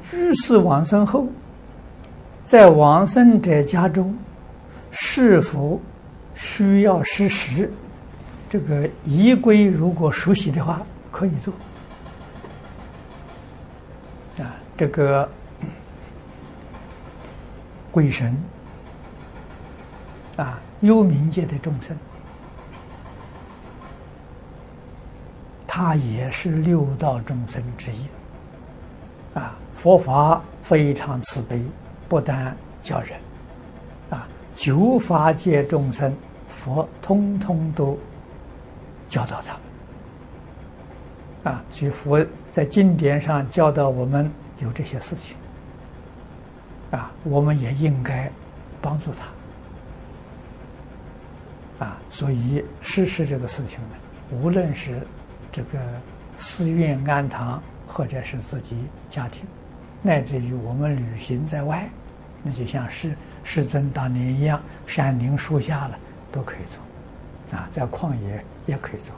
居士往生后，在往生者家中，是否需要施食？这个仪规如果熟悉的话，可以做。啊，这个鬼神啊，幽冥界的众生，他也是六道众生之一。啊，佛法非常慈悲，不但教人，啊，九法界众生，佛通通都教导他，啊，所以佛在经典上教导我们有这些事情，啊，我们也应该帮助他，啊，所以实施这个事情呢，无论是这个寺院庵堂。或者是自己家庭，乃至于我们旅行在外，那就像世世尊当年一样，山林树下了都可以做，啊，在旷野也可以做。